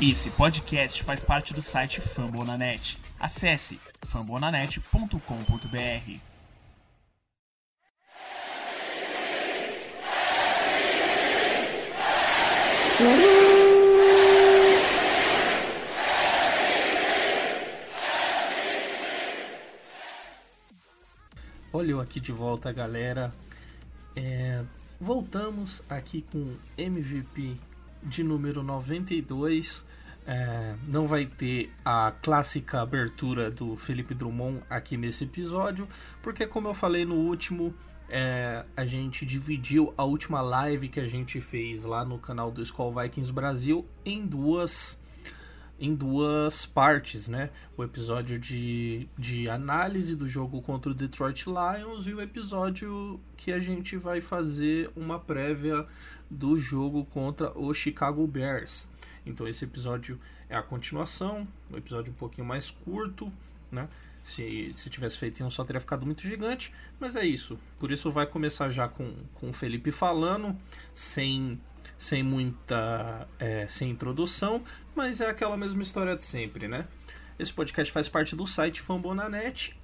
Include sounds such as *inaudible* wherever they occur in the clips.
Esse podcast faz parte do site Fambonanet. Acesse fambonanet.com.br. Olha eu aqui de volta, galera. É, voltamos aqui com MVP de número 92. É, não vai ter a clássica abertura do Felipe Drummond aqui nesse episódio, porque, como eu falei no último, é, a gente dividiu a última live que a gente fez lá no canal do Skull Vikings Brasil em duas em duas partes, né? O episódio de, de análise do jogo contra o Detroit Lions e o episódio que a gente vai fazer uma prévia do jogo contra o Chicago Bears. Então esse episódio é a continuação, um episódio um pouquinho mais curto, né? Se, se tivesse feito em um só teria ficado muito gigante, mas é isso. Por isso vai começar já com, com o Felipe falando, sem sem muita é, sem introdução, mas é aquela mesma história de sempre, né? Esse podcast faz parte do site Fambonanet.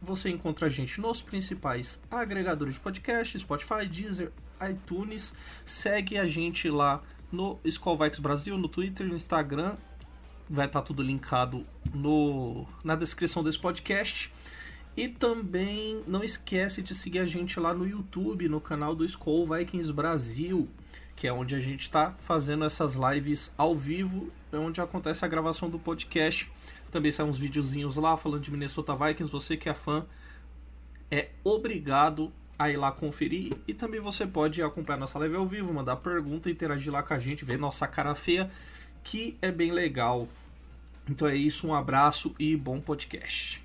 Você encontra a gente nos principais agregadores de podcast, Spotify, Deezer, iTunes. Segue a gente lá no Skullvikes Brasil, no Twitter, no Instagram. Vai estar tá tudo linkado no, na descrição desse podcast. E também não esquece de seguir a gente lá no YouTube, no canal do Skull Vikings Brasil que é onde a gente está fazendo essas lives ao vivo, é onde acontece a gravação do podcast. Também saem uns videozinhos lá falando de Minnesota Vikings. Você que é fã é obrigado a ir lá conferir. E também você pode acompanhar nossa live ao vivo, mandar pergunta, interagir lá com a gente, ver nossa cara feia, que é bem legal. Então é isso, um abraço e bom podcast.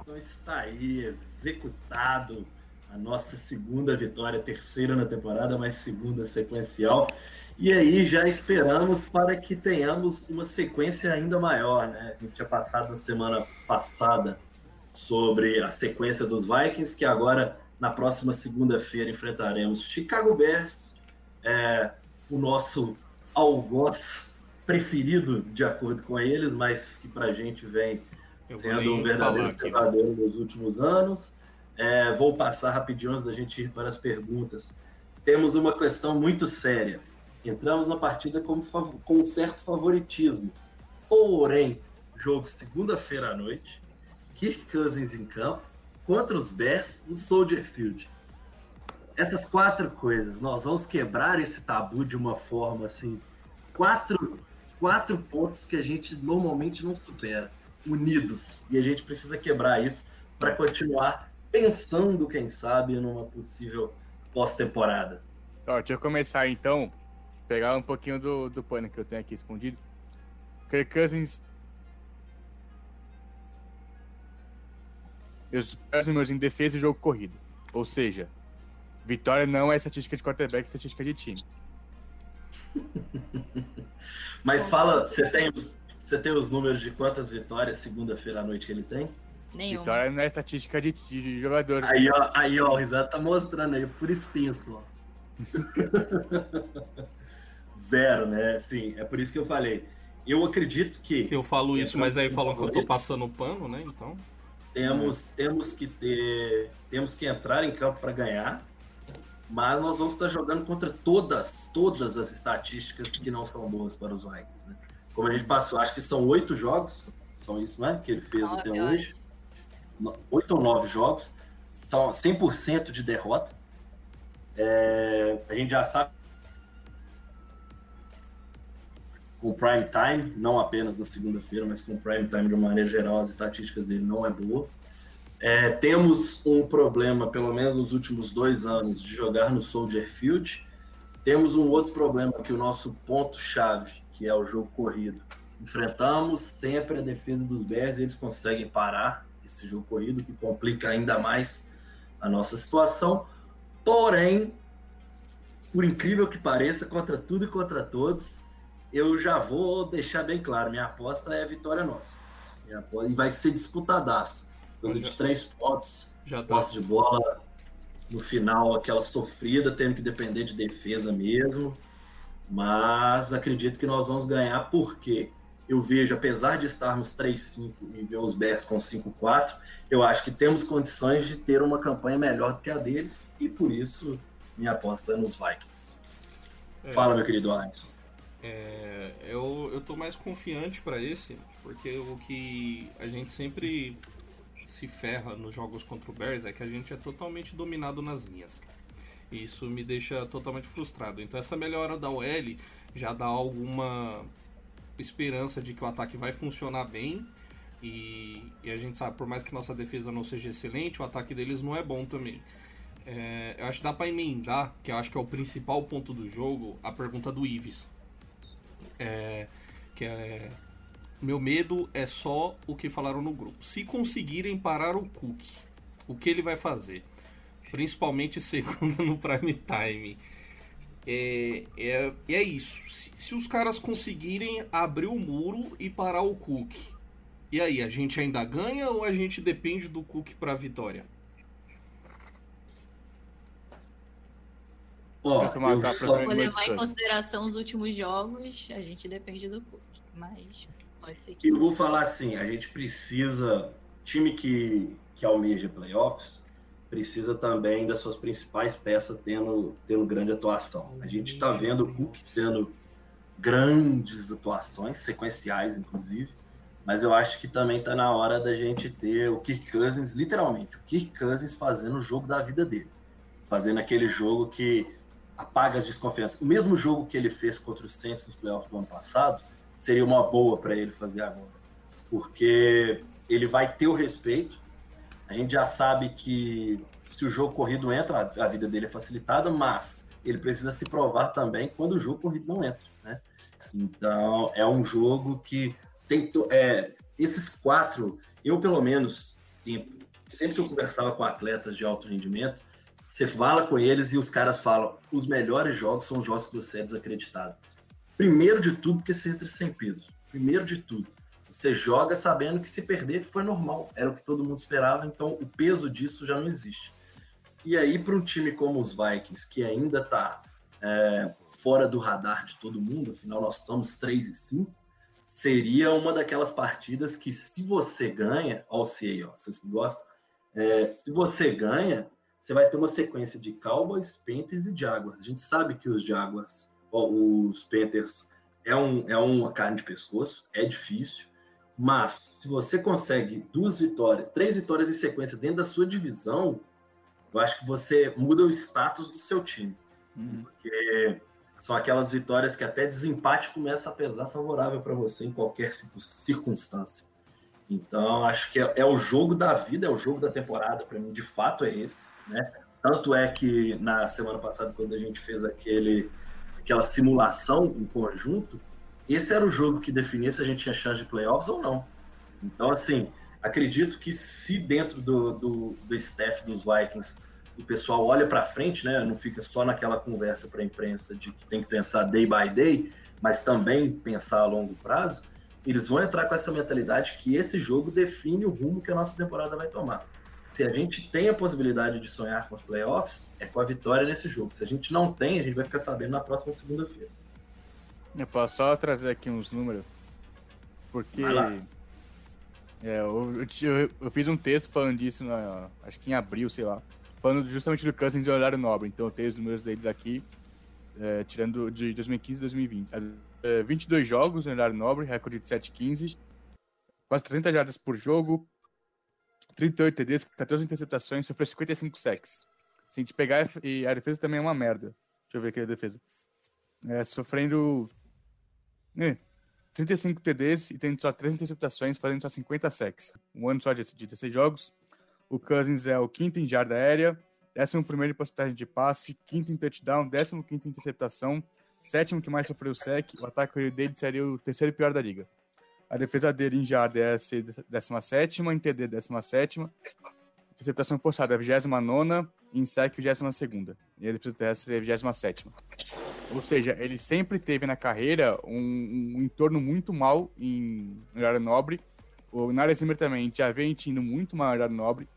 Então está aí executado a nossa segunda vitória, terceira na temporada, mas segunda sequencial. E aí já esperamos para que tenhamos uma sequência ainda maior, né? A gente tinha passado na semana passada sobre a sequência dos Vikings, que agora na próxima segunda-feira enfrentaremos Chicago Bears, é, o nosso algoz preferido de acordo com eles, mas que para a gente vem sendo um verdadeiro pesadelo nos últimos anos. É, vou passar rapidinho antes da gente ir para as perguntas. Temos uma questão muito séria. Entramos na partida com, com um certo favoritismo. Porém, jogo segunda-feira à noite, Kirk Cousins em campo, contra os Bears no Soldier Field. Essas quatro coisas, nós vamos quebrar esse tabu de uma forma assim. Quatro, quatro pontos que a gente normalmente não supera, unidos. E a gente precisa quebrar isso para continuar pensando, quem sabe, numa possível pós-temporada. Deixa eu começar então, pegar um pouquinho do, do pano que eu tenho aqui escondido. Kirk Cousins. Os números em defesa e jogo corrido. Ou seja, vitória não é estatística de quarterback, é estatística de time. *laughs* Mas fala, você tem, você tem os números de quantas vitórias segunda-feira à noite que ele tem? Nenhum. Vitória não é estatística de, de jogador. Aí, ó, aí, ó, o Risado tá mostrando aí, por extenso, ó. *laughs* Zero, né? Sim, é por isso que eu falei. Eu acredito que. Eu falo isso, mas aí falam que eu tô passando pano, né? Então. Temos, temos que ter. Temos que entrar em campo para ganhar. Mas nós vamos estar jogando contra todas, todas as estatísticas que não são boas para os Vikings, né? Como a gente passou, acho que são oito jogos, são isso, né? Que ele fez até hoje oito ou nove jogos, são 100% de derrota. É, a gente já sabe com prime time, não apenas na segunda-feira, mas com prime time de uma maneira geral, as estatísticas dele não é boa. É, temos um problema, pelo menos nos últimos dois anos, de jogar no Soldier Field. Temos um outro problema que o nosso ponto-chave, que é o jogo corrido. Enfrentamos sempre a defesa dos Bears, eles conseguem parar esse jogo corrido, que complica ainda mais a nossa situação. Porém, por incrível que pareça, contra tudo e contra todos, eu já vou deixar bem claro: minha aposta é a vitória nossa. Aposta, e vai ser disputadaço. Coisa de três pontos, já tá. posse de bola. no final aquela sofrida, tendo que depender de defesa mesmo. Mas acredito que nós vamos ganhar porque eu vejo, apesar de estarmos 3-5 e ver os Bears com 5-4, eu acho que temos condições de ter uma campanha melhor do que a deles e por isso minha aposta é nos Vikings. É, Fala, meu querido Alisson. É, eu, eu tô mais confiante para esse, porque o que a gente sempre se ferra nos jogos contra o Bears é que a gente é totalmente dominado nas linhas. Isso me deixa totalmente frustrado. Então essa melhora da OL já dá alguma esperança de que o ataque vai funcionar bem. E, e, a gente sabe, por mais que nossa defesa não seja excelente, o ataque deles não é bom também. É, eu acho que dá para emendar, que eu acho que é o principal ponto do jogo, a pergunta do Ives. É, que é meu medo é só o que falaram no grupo. Se conseguirem parar o Cook, o que ele vai fazer? Principalmente segunda no prime time. É, é, é isso. Se, se os caras conseguirem abrir o muro e parar o Cook, e aí, a gente ainda ganha ou a gente depende do Cook para a vitória? Oh, Vou levar em consideração os últimos jogos, a gente depende do Cook, mas Pode ser que. Eu vou falar assim: a gente precisa. Time que, que almeja playoffs precisa também das suas principais peças tendo, tendo grande atuação. A gente está vendo o Cook tendo grandes atuações, sequenciais, inclusive. Mas eu acho que também está na hora da gente ter o Kirk Cousins, literalmente, o Kirk Cousins fazendo o jogo da vida dele. Fazendo aquele jogo que apaga as desconfianças. O mesmo jogo que ele fez contra os Saints nos playoffs do ano passado, seria uma boa para ele fazer agora. Porque ele vai ter o respeito. A gente já sabe que se o jogo corrido entra, a vida dele é facilitada, mas ele precisa se provar também quando o jogo corrido não entra. Né? Então, é um jogo que tem. É, esses quatro, eu pelo menos, sempre que eu conversava com atletas de alto rendimento, você fala com eles e os caras falam: os melhores jogos são os jogos que você é desacreditado. Primeiro de tudo, porque você entra sem peso. Primeiro de tudo. Você joga sabendo que se perder foi normal, era o que todo mundo esperava, então o peso disso já não existe. E aí, para um time como os Vikings, que ainda está é, fora do radar de todo mundo, afinal nós somos 3 e 5, seria uma daquelas partidas que, se você ganha, ó, o ó, vocês que gostam, é, se você ganha, você vai ter uma sequência de Cowboys, Panthers e Jaguars. A gente sabe que os Jaguars os Panthers é, um, é uma carne de pescoço, é difícil, mas se você consegue duas vitórias, três vitórias em sequência dentro da sua divisão, eu acho que você muda o status do seu time. Uhum. Porque são aquelas vitórias que até desempate começa a pesar favorável para você em qualquer circunstância. Então, acho que é, é, o jogo da vida, é o jogo da temporada, para mim, de fato é esse. Né? Tanto é que na semana passada, quando a gente fez aquele aquela simulação em conjunto, esse era o jogo que definia se a gente tinha chance de playoffs ou não. Então, assim, acredito que se dentro do, do, do staff dos Vikings o pessoal olha para frente, né, não fica só naquela conversa para a imprensa de que tem que pensar day by day, mas também pensar a longo prazo, eles vão entrar com essa mentalidade que esse jogo define o rumo que a nossa temporada vai tomar se a gente tem a possibilidade de sonhar com os playoffs, é com a vitória nesse jogo. Se a gente não tem, a gente vai ficar sabendo na próxima segunda-feira. Eu posso só trazer aqui uns números? Porque. É, eu, eu, eu, fiz um texto falando disso, na, acho que em abril, sei lá. Falando justamente do Cousins e horário nobre. Então eu tenho os números deles aqui, é, tirando de 2015 e 2020. É, 22 jogos no horário nobre, recorde de 7,15. Quase 30 jardas por jogo, 38 TDs, 14 interceptações, sofreu 55 sacks. Se a gente pegar, e a defesa também é uma merda. Deixa eu ver aqui a defesa. É, sofrendo é, 35 TDs e tendo só 3 interceptações, fazendo só 50 sacks. Um ano só de, de 16 jogos. O Cousins é o quinto em jarda aérea, décimo primeiro em porcentagem de passe, quinto em touchdown, décimo quinto em interceptação, sétimo que mais sofreu sec. O ataque dele seria o terceiro pior da liga. A defesa dele em jarda é 17, em TD 17, interceptação forçada é 29 e em sec 22 e a defesa terrestre é 27. Ou seja, ele sempre teve na carreira um, um entorno muito mal em área nobre. O Nara Zimmer também já vem indo muito mal em área nobre.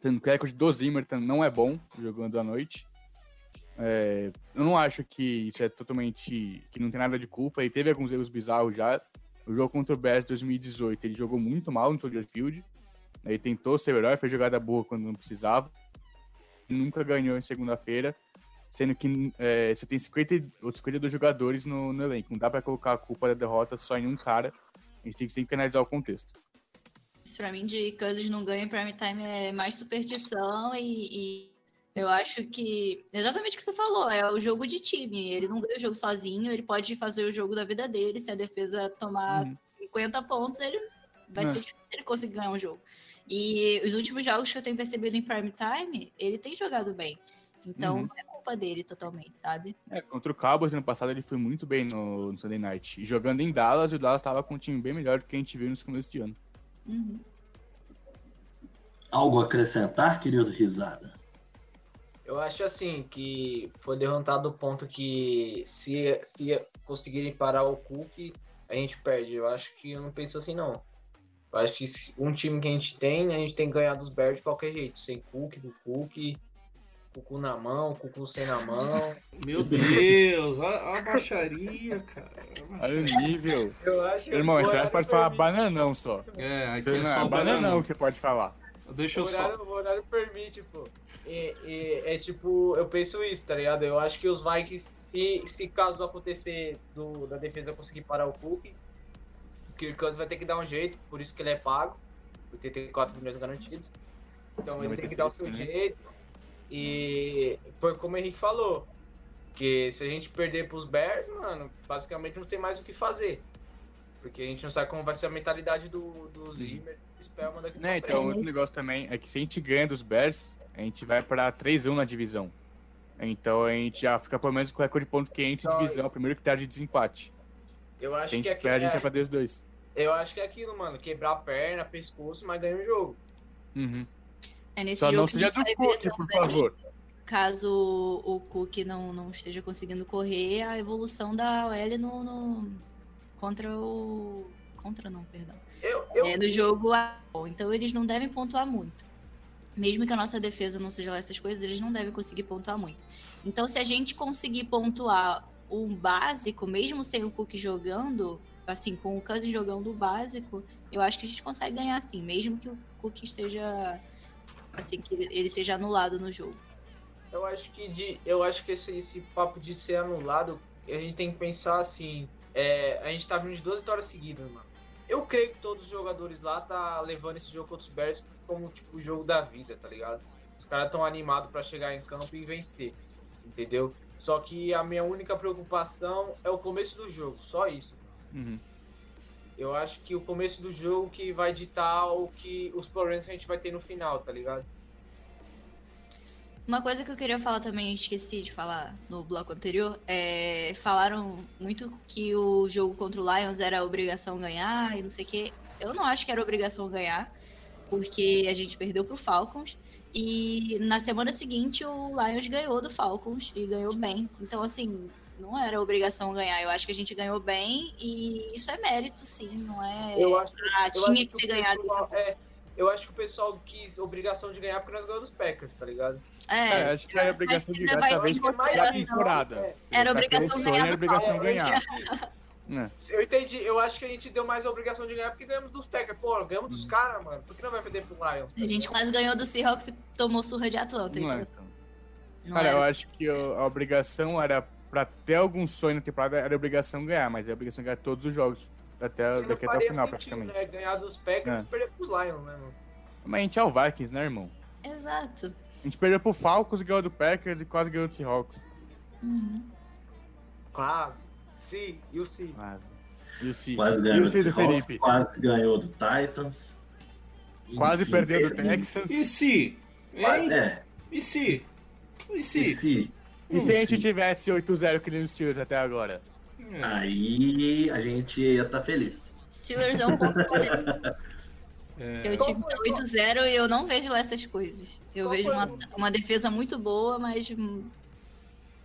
Tendo que o recorde do Zimmerman não é bom jogando à noite. É, eu não acho que isso é totalmente. que não tem nada de culpa. Ele teve alguns erros bizarros já. O jogo contra o Bears 2018, ele jogou muito mal no Soldier Field. Ele tentou ser herói, fez jogada boa quando não precisava. Nunca ganhou em segunda-feira, sendo que é, você tem 50, 52 jogadores no, no, elenco. Não dá para colocar a culpa da derrota só em um cara. A gente tem que sempre analisar o contexto. Isso pra mim de Cousins não ganha em prime time é mais superstição e, e, eu acho que exatamente o que você falou, é o jogo de time. Ele não ganha o jogo sozinho, ele pode fazer o jogo da vida dele. Se a defesa tomar uhum. 50 pontos, ele vai é. ser difícil ele conseguir ganhar um jogo. E os últimos jogos que eu tenho percebido em prime time, ele tem jogado bem. Então uhum. não é culpa dele totalmente, sabe? É, contra o Cowboys ano passado ele foi muito bem no, no Sunday Night. E jogando em Dallas, o Dallas estava com um time bem melhor do que a gente viu nos começos de ano. Uhum. Algo a acrescentar, querido Risada? Eu acho assim que foi derrotado o ponto que se, se conseguirem parar o Cook, a gente perde. Eu acho que eu não penso assim não. Eu acho que um time que a gente tem, a gente tem que ganhar dos Bears de qualquer jeito. Sem Cook, do Cook, Cucu na mão, Cucu sem na mão. *laughs* Meu Deus, a, a baixaria, cara. Olha o nível. Eu acho Irmão, você pode falar bananão só. É, aqui você é só é bananão que você pode falar. Deixa eu o horário, só. O horário permite, pô. E, e, é tipo, eu penso isso, tá ligado? Eu acho que os Vikings, se, se caso acontecer do, da defesa conseguir parar o Cook, o Kirk Cousins vai ter que dar um jeito, por isso que ele é pago, por ter 4 milhões garantidos. Então ele tem que dar o seu jeito. E foi como o Henrique falou, que se a gente perder pros Bears, mano, basicamente não tem mais o que fazer. Porque a gente não sabe como vai ser a mentalidade do, do Zimmer e do Spellman daqui né, Então, outro negócio também é que se a gente ganha dos Bears, a gente vai pra 3-1 na divisão. Então a gente já fica pelo menos com o recorde de ponto quente então, divisão, o primeiro critério de desempate. Eu acho se a gente que perde, é... a gente vai pra 2-2. Eu acho que é aquilo, mano. Quebrar a perna, pescoço, mas ganha o jogo. Uhum. É nesse Só jogo não seja do Cook, por favor. Caso o Cook não, não esteja conseguindo correr, a evolução da OL no, no contra o. Contra não, perdão. Eu, eu... É, no jogo. Então eles não devem pontuar muito. Mesmo que a nossa defesa não seja lá essas coisas, eles não devem conseguir pontuar muito. Então, se a gente conseguir pontuar o básico, mesmo sem o Cook jogando, assim, com o Cousins jogando o básico, eu acho que a gente consegue ganhar assim, mesmo que o Cook esteja assim, que ele seja anulado no jogo. Eu acho que de, eu acho que esse, esse papo de ser anulado, a gente tem que pensar assim, é, a gente tá vindo de duas vitórias seguidas, mano. Eu creio que todos os jogadores lá tá levando esse jogo contra os Bears como tipo o jogo da vida, tá ligado? Os caras estão animados para chegar em campo e vencer, entendeu? Só que a minha única preocupação é o começo do jogo, só isso. Uhum. Eu acho que o começo do jogo que vai ditar o que os problemas que a gente vai ter no final, tá ligado? Uma coisa que eu queria falar também, esqueci de falar no bloco anterior, é, falaram muito que o jogo contra o Lions era obrigação ganhar e não sei o quê. Eu não acho que era obrigação ganhar, porque a gente perdeu pro Falcons. E na semana seguinte o Lions ganhou do Falcons e ganhou bem. Então, assim, não era obrigação ganhar. Eu acho que a gente ganhou bem e isso é mérito, sim. Não é. Eu acho, ah, eu tinha acho que ter ganhado. Pessoal, é, eu acho que o pessoal quis obrigação de ganhar porque nós ganhamos dos Packers, tá ligado? É, é acho que era obrigação de ganhar, talvez a temporada. É. Era obrigação ganhar. Era obrigação ganhar. É. Eu entendi, eu acho que a gente deu mais a obrigação de ganhar porque ganhamos dos Packers. Pô, ganhamos dos hum. caras, mano. Por que não vai perder pro Lions? A gente quase ganhou do Seahawks e tomou surra de Atlanta. Não então. é, então. Cara, era. eu acho que a obrigação era pra ter algum sonho na temporada era obrigação ganhar, mas é obrigação ganhar todos os jogos até, daqui até o final, sentido, praticamente. Né? Ganhar dos Packers é. e perder pros Lions, né, mano? Mas a gente é o Vikings, né, irmão? Exato. A gente perdeu pro Falcons, ganhou do Packers e quase ganhou do Seahawks. Uhum. Quase. Sim, e o Sim. Quase. E o Sim. Quase ganhou do Seahawks, Felipe. Quase ganhou do Titans. Quase perdeu do Texans. E se? Hein? É. E se? E se? E se? E se a gente tivesse 8-0 que nem os Steelers até agora? Aí a gente ia estar tá feliz. Steelers é um ponto *laughs* é. Eu tive 8-0 e eu não vejo lá essas coisas. Eu Qual vejo uma, uma defesa muito boa, mas. Hum,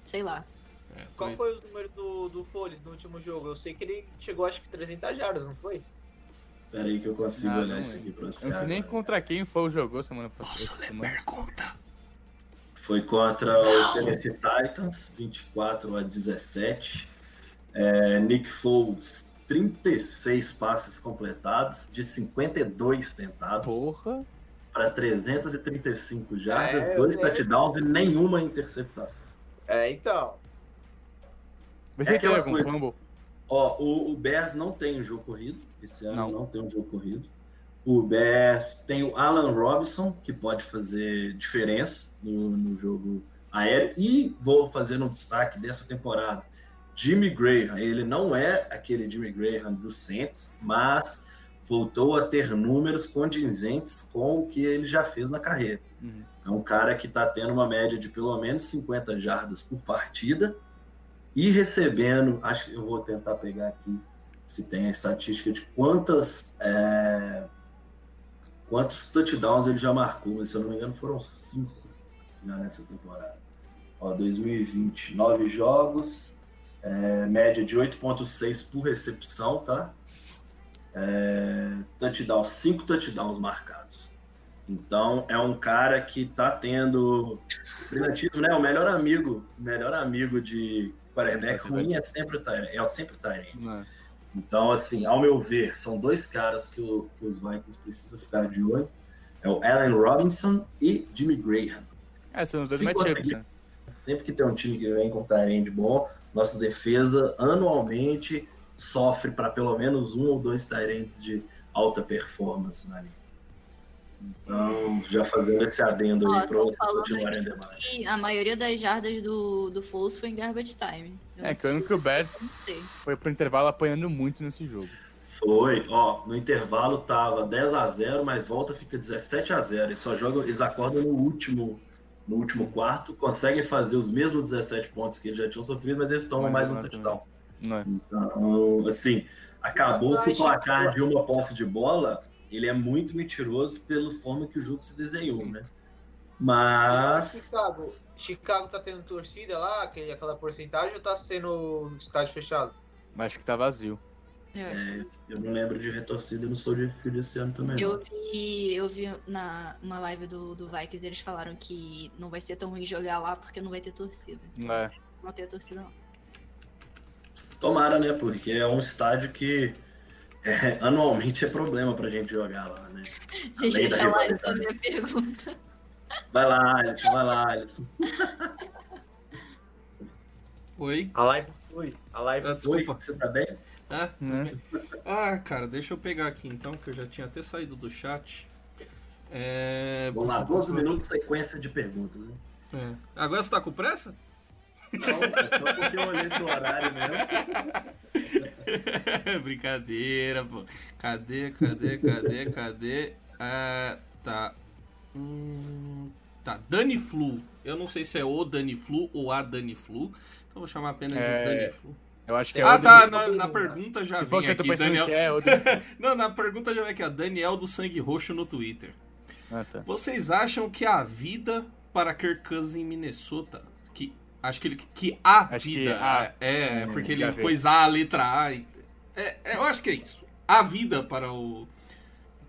sei lá. É, Qual foi o número do, do Foles no último jogo? Eu sei que ele chegou acho que 300 jardas, não foi? Pera aí que eu consigo Ah, olhar isso aqui pra você. Eu não sei nem contra quem foi o jogo semana passada. Posso ler semana. pergunta? Foi contra o Tennessee Titans, 24 a 17. É, Nick Foles, 36 passes completados, de 52 tentados, Porra. para 335 jardas, É, dois touchdowns e nenhuma interceptação. É, então. É se ele teve aquela algum coisa. fumble. Ó, o, o Bears não tem um jogo corrido. Esse ano Não. não, tem um jogo corrido. O Bears tem o Alan Robinson, que pode fazer diferença no, no jogo aéreo. E vou fazer um destaque dessa temporada. Jimmy Graham, ele não é aquele Jimmy Graham do Saints, mas voltou a ter números condizentes com o que ele já fez na carreira. Uhum. É um cara que está tendo uma média de pelo menos 50 jardas por partida e recebendo, acho que eu vou tentar pegar aqui se tem a estatística de quantas é, quantos touchdowns ele já marcou, mas se eu não me engano foram cinco já nessa temporada. Ó, 2020, nove jogos, é, média de 8.6 por recepção, tá? É, touchdowns, cinco touchdowns marcados. Então é um cara que tá tendo brilhantismo, né? O melhor amigo, melhor amigo de quarterback ruim é sempre o Tyrant, é sempre o Tyrant. Então, assim, ao meu ver, são dois caras que, o- que os Vikings precisam ficar de olho. É o Allen Robinson e Jimmy Graham. É, são os dois matchups, né? Sempre que tem um time que vem com Tyrande bom, nossa defesa anualmente sofre para pelo menos um ou dois Tyrands de alta performance na linha. Então, já fazendo esse adendo Ó, aí para continuarem demais. que a maioria das jardas do, do Foles foi em garbage time. Eu É, que eu que o Bears Não sei. foi pro intervalo apanhando muito nesse jogo. Foi, ó, no intervalo tava 10 a 0 mas volta fica 17 a 0 Eles só jogam, eles acordam no último, no último quarto, conseguem fazer os mesmos 17 pontos que eles já tinham sofrido, mas eles tomam Mas mais um não touchdown. Não é? Então, assim, acabou que o placar de uma posse de bola, ele é muito mentiroso pela forma que o jogo se desenhou, Sim. né? Mas Chicago, Chicago tá tendo torcida lá, aquele, aquela porcentagem, ou tá sendo estádio fechado? Acho que tá vazio. Eu é, eu não lembro de retorcida, eu não sou de fio esse ano também. Eu não. vi, eu vi na uma live do, do Vikings, eles falaram que não vai ser tão ruim jogar lá porque não vai ter torcida. Não é? Não tem torcida, não. Tomara, né? Porque é um estádio que é, anualmente é problema pra gente jogar lá, né? Deixa lá então a minha pergunta. Vai lá, Alisson, vai lá, Alisson. *laughs* Oi? A live foi. A live Ah, Oi, desculpa. você tá bem? Ah, Né? ah, cara, deixa eu pegar aqui então, que eu já tinha até saído do chat. É... Vamos lá, 12 minutos sequência de perguntas, né? É. Agora você tá com pressa? Não, é só porque eu olhei pro horário mesmo. *laughs* Brincadeira, pô. Cadê, cadê, cadê, cadê? Ah, tá. Hum, tá, Dani Flu. Eu não sei se é o Dani Flu ou a Dani Flu. Então vou chamar apenas É, de Dani Flu. Eu acho que é Ah, tá. Na, na pergunta já vem que eu tô aqui, pensando Daniel. que é outro... *laughs* Não, na pergunta já vem aqui, ó. Daniel do Sangue Roxo no Twitter. Ah, tá. Vocês acham que a vida para Kirk Cousins em Minnesota, acho que ele que a Acho que vida a- é, hum, porque ele pôs a letra A, e- é, é, eu acho que é isso. A vida para o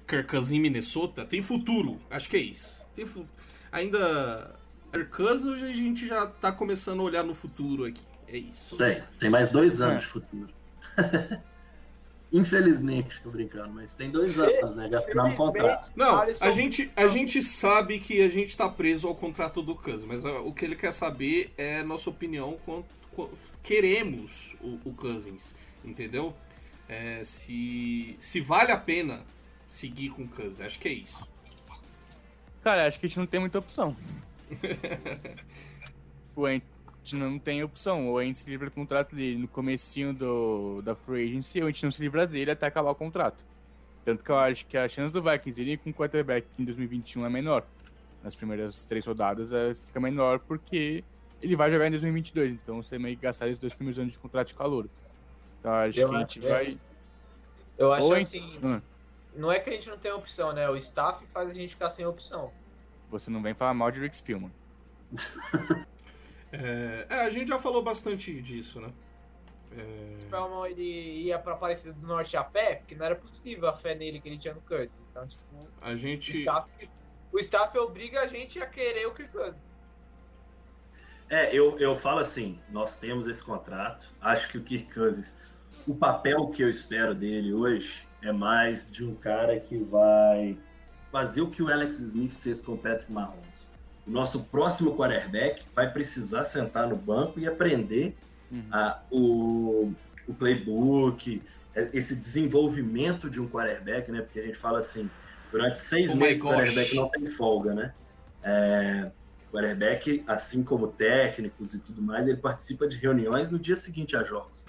Kirk em Minnesota tem futuro, acho que é isso. Tem fu- ainda Kirk a gente já tá começando a olhar no futuro aqui. É isso. Tem, tem mais dois anos É. de futuro. *laughs* Infelizmente, tô brincando, mas tem dois anos, né? Já um contrato. Não, a gente, a gente sabe que a gente tá preso ao contrato do Cousins, mas o que ele quer saber é a nossa opinião quanto, qu- queremos o, o Cousins, entendeu? É, se, se vale a pena seguir com o Cousins, acho que é isso. Cara, acho que a gente não tem muita opção. *laughs* o gente não tem opção. Ou a gente se livra do contrato dele no comecinho do, da free agency, ou a gente não se livra dele até acabar o contrato. Tanto que eu acho que a chance do Vikings ir com quarterback em 2021 é menor. Nas primeiras três rodadas é, fica menor porque ele vai jogar em 2022. Então você meio que gastar esses dois primeiros anos de contrato de calor. Então acho Eu que a gente acho- é. vai... Eu acho Ou assim, Hum, não é que a gente não tem opção, né? O staff faz a gente ficar sem opção. Você não vem falar mal de Rick Spielman. *laughs* É, é, a gente já falou bastante disso, né? É... Spellman ele ia pra Aparecida do Norte a pé, porque não era possível a fé nele que ele tinha no Curtis. Então, tipo, A o gente. staff, o staff obriga a gente a querer o Kirk. É, eu, eu falo assim, nós temos esse contrato, acho que o Kirk Cousins, o papel que eu espero dele hoje é mais de um cara que vai fazer o que o Alex Smith fez com o Patrick Mahomes. O nosso próximo quarterback vai precisar sentar no banco e aprender Uhum. a- o, o playbook, é, esse desenvolvimento de um quarterback, né? Porque a gente fala assim, durante seis Oh meses o quarterback não tem folga, né? É, o quarterback, assim como técnicos e tudo mais, ele participa de reuniões no dia seguinte a jogos.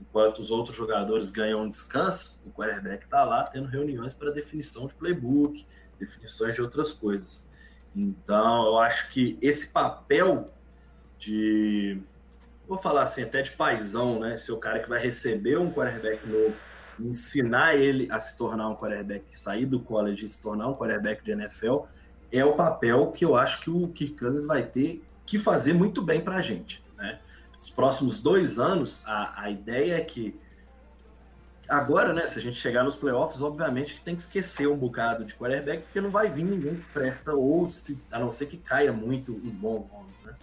Enquanto os outros jogadores ganham um descanso, o quarterback está lá tendo reuniões para definição de playbook, definições de outras coisas. Então, eu acho que esse papel de, vou falar assim, até de paizão, né? Ser o cara que vai receber um quarterback novo, ensinar ele a se tornar um quarterback, sair do college e se tornar um quarterback de NFL, é o papel que eu acho que o Kirk Cousins vai ter que fazer muito bem para a gente, né? Os próximos dois anos, a, a ideia é que agora, né, se a gente chegar nos playoffs, obviamente que tem que esquecer um bocado de quarterback, porque não vai vir ninguém que presta, ou se, a não ser que caia muito os bons nomes, né?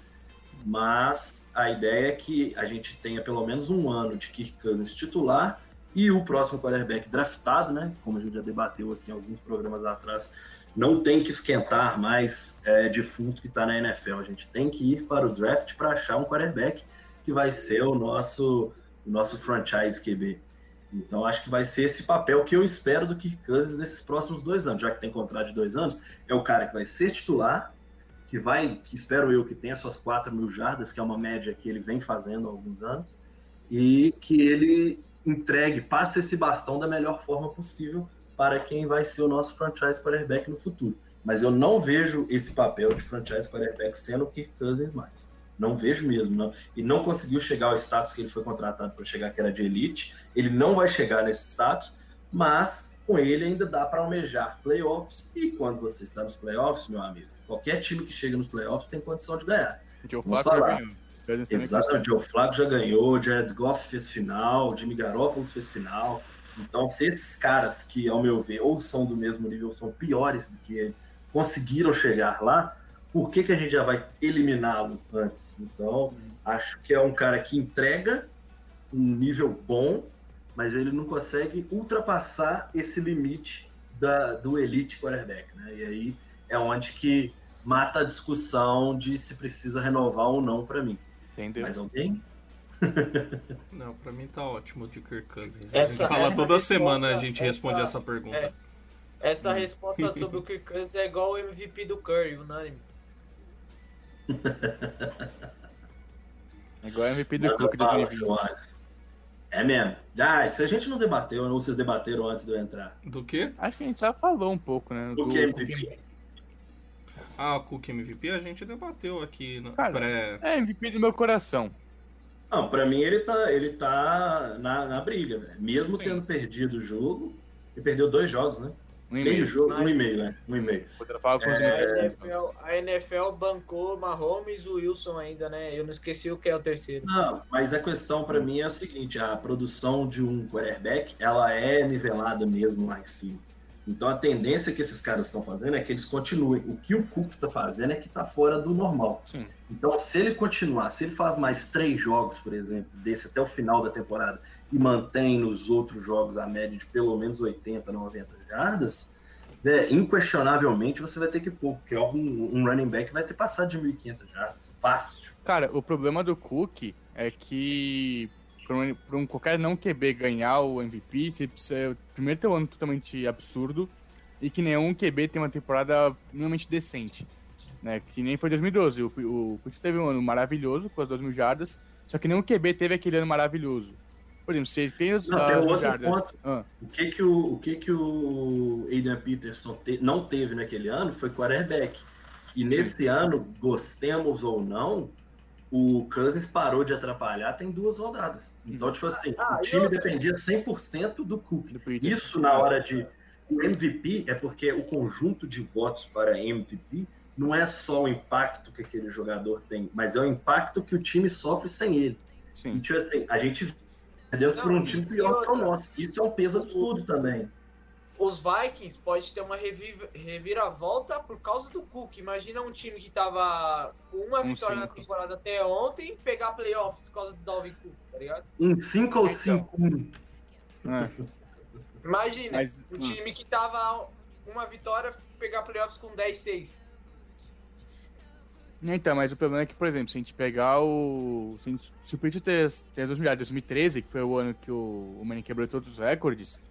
Mas a ideia é que a gente tenha pelo menos um ano de Kirk Cousins titular e o próximo quarterback draftado, né? Como a gente já debateu aqui em alguns programas atrás, não tem que esquentar mais é, defunto que está na NFL. A gente tem que ir para o draft para achar um quarterback que vai ser o nosso, o nosso franchise QB. Então acho que vai ser esse papel que eu espero do Kirk Cousins nesses próximos dois anos, já que tem contrato de dois anos, é o cara que vai ser titular, que vai, que espero eu que tenha suas 4 mil jardas, que é uma média que ele vem fazendo há alguns anos, e que ele entregue, passe esse bastão da melhor forma possível para quem vai ser o nosso franchise quarterback no futuro. Mas eu não vejo esse papel de franchise quarterback sendo o Kirk Cousins mais. Não vejo mesmo. Não. E não conseguiu chegar ao status que ele foi contratado para chegar, que era de elite. Ele não vai chegar nesse status, mas com ele ainda dá para almejar playoffs. E quando você está nos playoffs, meu amigo, qualquer time que chega nos playoffs tem condição de ganhar. Joe Flacco já ganhou. Exato, o Flacco já ganhou, o Jared Goff fez final, o Jimmy Garoppolo fez final. Então, se esses caras que, ao meu ver, ou são do mesmo nível, ou são piores do que ele, conseguiram chegar lá, por que, que a gente já vai eliminá-lo antes? Então, acho que é um cara que entrega um nível bom, mas ele não consegue ultrapassar esse limite da, do elite quarterback, né? E aí é onde que mata a discussão de se precisa renovar ou não para mim. Entendeu? Mais alguém? *laughs* Não, pra mim tá ótimo de Kirk Cousins. Essa- a gente fala toda resposta- semana, a gente essa- responde essa pergunta. é. Essa resposta sobre o Kirk Cousins é igual o MVP do Curry, unânime. *laughs* Igual MVP do Cook bala, 2020. senhores. É mesmo. Ah, isso a gente não debateu, ou vocês debateram antes de eu entrar. Do que? Acho que a gente já falou um pouco, né? Do que MVP? Ah, o Cook MVP a gente debateu aqui no Cara, pré. É MVP do meu coração. Não, pra mim ele tá, ele tá na, na briga, velho. Mesmo Sim. tendo perdido o jogo, ele perdeu dois jogos, né? Um Meio e-mail. jogo, um Mas- e meio, né? Um e A, É. meus NFL, a NFL bancou Mahomes e o Wilson ainda, né? Eu não esqueci o que é o terceiro. Não, mas a questão pra mim é o seguinte, a produção de um quarterback, ela é nivelada mesmo lá em cima. Então a tendência que esses caras estão fazendo é que eles continuem. O que o Cook tá fazendo é que tá fora do normal. Sim. Então, se ele continuar, se ele faz mais três jogos, por exemplo, desse até o final da temporada, e mantém nos outros jogos a média de pelo menos 80, 90 jardas, né, inquestionavelmente você vai ter que pôr, porque um, um running back vai ter passado de 1.500 jardas. Fácil. Cara, o problema do Cook é que para um, um qualquer não QB ganhar o MVP, você precisa primeiro ter um ano totalmente absurdo e que nenhum QB tem uma temporada minimamente decente. Né? Que nem foi 2012. O, o teve um ano maravilhoso com as 2 mil jardas, só que nenhum QB teve aquele ano maravilhoso. Por exemplo, se ele tem as, Não, tem um. Ah, O que que o, o, que que o Adrian Peterson te- não teve naquele ano foi quarterback. E nesse ano, gostemos ou não, o Cousins parou de atrapalhar tem duas rodadas. Então, tipo assim, Ah, o time outra? dependia 100% do Cook. do. Isso na hora de. O MVP é porque o conjunto de votos para MVP não é só o impacto que aquele jogador tem, mas é o impacto que o time sofre sem ele. Sim. E, tipo assim, a gente Perdemos Não, por um time e pior que o nosso. Isso é um peso absurdo também. Os Vikings pode ter uma revi- reviravolta por causa do Cook. Imagina um time que tava com uma Um vitória na cinco. temporada até ontem pegar playoffs por causa do Dalvin Cook, tá ligado? Um 5 ou Então. 5 1 É. Imagina Mas, um hum. time que tava com uma vitória pegar playoffs com 10-6. Então, mas o problema é que, por exemplo, se a gente pegar o. Se, o Patriots tem as, duas milhares, 2013, que foi o ano que o, o Manning quebrou todos os recordes,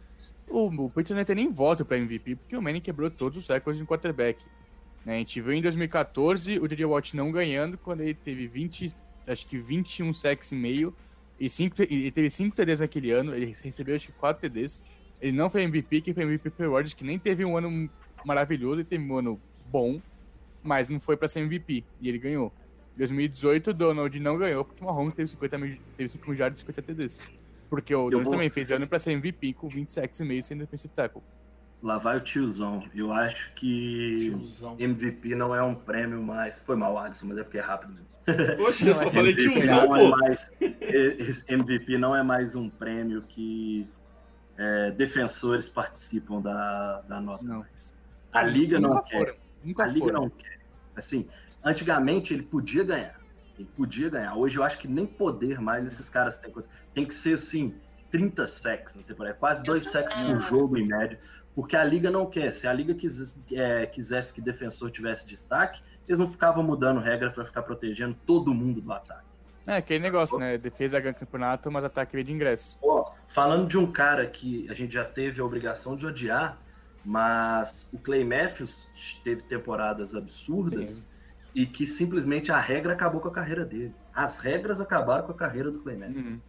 o, o Patriots não ter nem voto pra MVP, porque o Manning quebrou todos os recordes de quarterback. Né, A gente viu em 2014 o J.J. Watt não ganhando, quando ele teve 20, acho que 21 sacks e meio, e cinco, ele teve 5 TDs naquele ano, ele recebeu acho que 4 TDs. Ele não foi MVP, quem foi MVP foi o Rodgers, que nem teve um ano maravilhoso, ele teve um ano bom, mas não foi pra ser MVP, e ele ganhou. Em 2018, o Donald não ganhou, porque o Mahomes teve 50 mil, teve 5 mil jardas e 50 TDs. Porque o Donald vou- também fez ano pra ser MVP com 20 sacks e meio sem defensive tackle. Lá vai o tiozão. Eu acho que Tiozão. MVP não é um prêmio mais. Foi mal, Alisson, mas é porque é rápido mesmo. Oxe, eu *laughs* só falei MVP tiozão, não é pô. mais- esse MVP não é mais um prêmio que é, defensores participam da, da nota. Não. mais. A liga não Nunca quer. foram. Nunca A liga foram. não quer. Assim, antigamente ele podia ganhar. Ele podia ganhar. Hoje eu acho que nem poder mais esses caras têm. Tem que ser assim, 30 sacks na temporada. É quase dois sacks por jogo em média. Porque a liga não quer. Se a liga quisesse, é, quisesse que defensor tivesse destaque, eles não ficavam mudando regra para ficar protegendo todo mundo do ataque. É, aquele negócio, né? Defesa ganha campeonato, mas ataque veio de ingresso. Ó, falando de um cara que a gente já teve a obrigação de odiar, mas o Clay Matthews teve temporadas absurdas Sim. e que simplesmente a regra acabou com a carreira dele. As regras acabaram com a carreira do Clay Matthews. Uhum.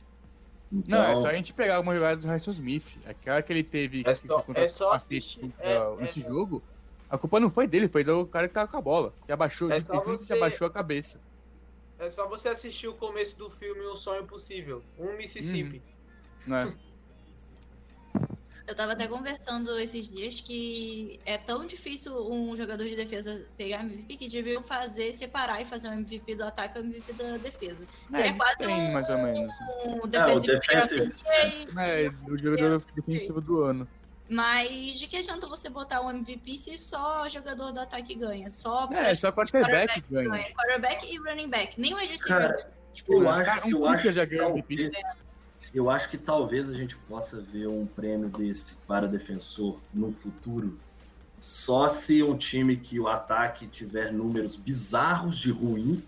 Então, Não, é só a gente pegar algumas jogadas do Harrison Smith. Aquela que ele teve É que só- contra é só contra- É- nesse é- jogo. A culpa não foi dele, foi do cara que tava com a bola. Que abaixou, É um que você- abaixou a cabeça. É só você assistir o começo do filme Um Sonho Possível, um Mississippi. Né? *laughs* Eu tava até conversando esses dias que é tão difícil um jogador de defesa pegar MVP que deviam fazer, separar e fazer um MVP do ataque e um MVP da defesa. É, Seria eles quase têm, um- mais ou menos. Um the defensive- year e- É, o jogador defensivo do ano. Mas de que adianta você botar um MVP se só jogador do ataque ganha? Só É, só quarterback ganha. ganha. Quarterback e running back. Nem o wide receiver. Cara, tipo, eu acho, um eu acho já ganhou talvez, MVP. Eu acho que talvez a gente possa ver um prêmio desse para defensor no futuro, só se um time que o ataque tiver números bizarros de ruim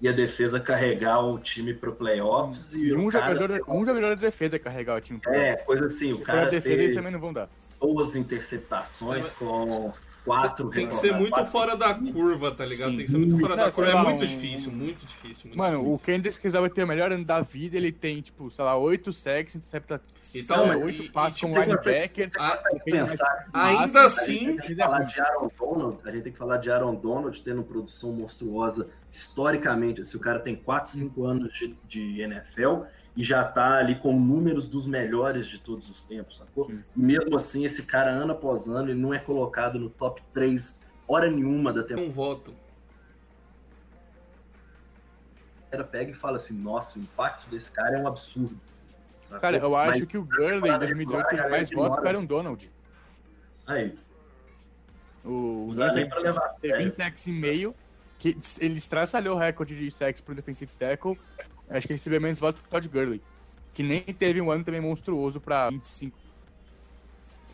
e a defesa carregar o time pro playoffs e, o um cara- jogador, um jogador de defesa carregar o time. pro é coisa assim, o Se for cara a defesa, ter eles também não vão dar. Duas interceptações com quatro Tem que ser muito quatro fora da curva, tá ligado? Sim. Tem que ser muito fora Não, da curva. É lá, muito um- difícil, muito difícil. Muito Mano, o difícil. Kendrick quiser ter o melhor ano da vida, ele tem, tipo, sei lá, 8 sacks, intercepta Então, 8 e, passes tipo, como linebacker. a- pensar- Ainda massa, assim- A gente tem que falar de Aaron Donald, a gente tem que falar de Aaron Donald tendo produção monstruosa historicamente. Assim, o cara tem 4, 5 anos de, de NFL e já tá ali com números dos melhores de todos os tempos, sacou? Sim. E mesmo assim, esse cara, ano após ano, ele não é colocado no top 3 hora nenhuma da temporada. um voto. Pega e fala assim: nossa, o impacto desse cara é um absurdo. sacou? Cara, eu acho Mas que o Gurley em 2018 teve mais votos que o Aaron Donald. Aí, O nem Donald pra levar a teve sério. 20 sacks e meio, que ele estraçalhou o recorde de sacks pro defensive tackle acho que recebeu menos votos que o Todd Gurley, que nem teve um ano também monstruoso para 25.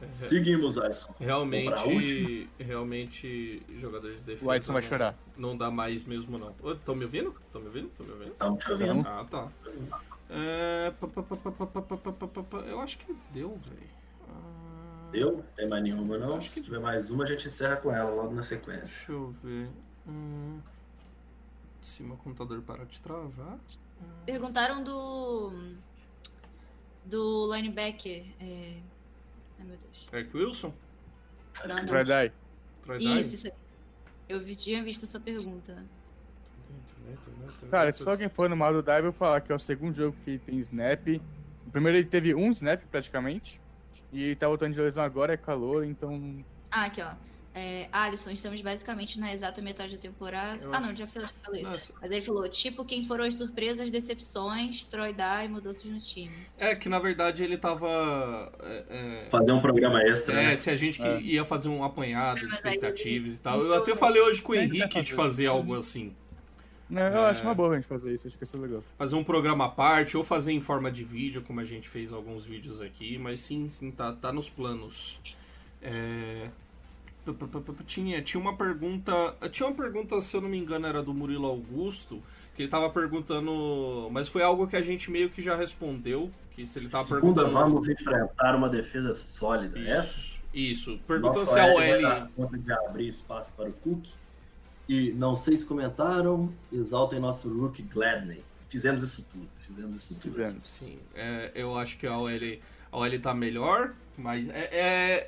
Seguimos, Alisson. Realmente, realmente, jogador de defesa. O Alisson vai chorar. Não dá mais mesmo, não. Estão me ouvindo? Estão me ouvindo? Estão me ouvindo? Tá me ouvindo. Ah, tá. Eu acho que deu, velho. Deu? Tem mais nenhuma, não? Acho que... Se tiver mais uma, a gente encerra com ela logo na sequência. Deixa eu ver. Hum... Se meu computador parar de travar. Perguntaram do. Do linebacker. É... Ai meu Deus. Eric Wilson? Não, Dye? Isso, isso aí. Eu vi- tinha visto essa pergunta. Cara, se for alguém for no mal do Dive, eu vou falar que é o segundo jogo que tem snap. O primeiro ele teve um snap praticamente. E tá voltando de lesão agora, é calor, então. Ah, aqui, ó. É, Alisson, estamos basicamente na exata metade da temporada. Eu ah, acho- não, já falou, falou isso. Nossa. Mas ele falou, tipo, quem foram as surpresas, decepções, Troy Dye, mudanças no time. É que na verdade ele tava. é, é, Fazer um programa extra, É, né? se a gente que É. ia fazer um apanhado de Mas aí expectativas ele- e tal. Eu até falei hoje com o Henrique de fazer. algo assim. Não, eu É. acho uma boa a gente fazer isso, acho que ia ser legal. Fazer um programa à parte ou fazer em forma de vídeo, como a gente fez alguns vídeos aqui, mas sim, sim, tá, tá nos planos. É, Tinha, tinha uma pergunta. Tinha uma pergunta, se eu não me engano, era do Murilo Augusto, que ele tava perguntando. Mas foi algo que a gente meio que já respondeu. Que se ele tava Segunda, perguntando. vamos enfrentar uma defesa sólida. Essa Isso, isso. Perguntando Nosso se a OL vai dar conta de abrir espaço para o Cook. E não sei se comentaram, exaltem nosso rookie Gladney. Fizemos isso tudo, fizemos isso tudo. Fizemos. Sim, é, eu acho que a OL, a OL tá melhor, mas é,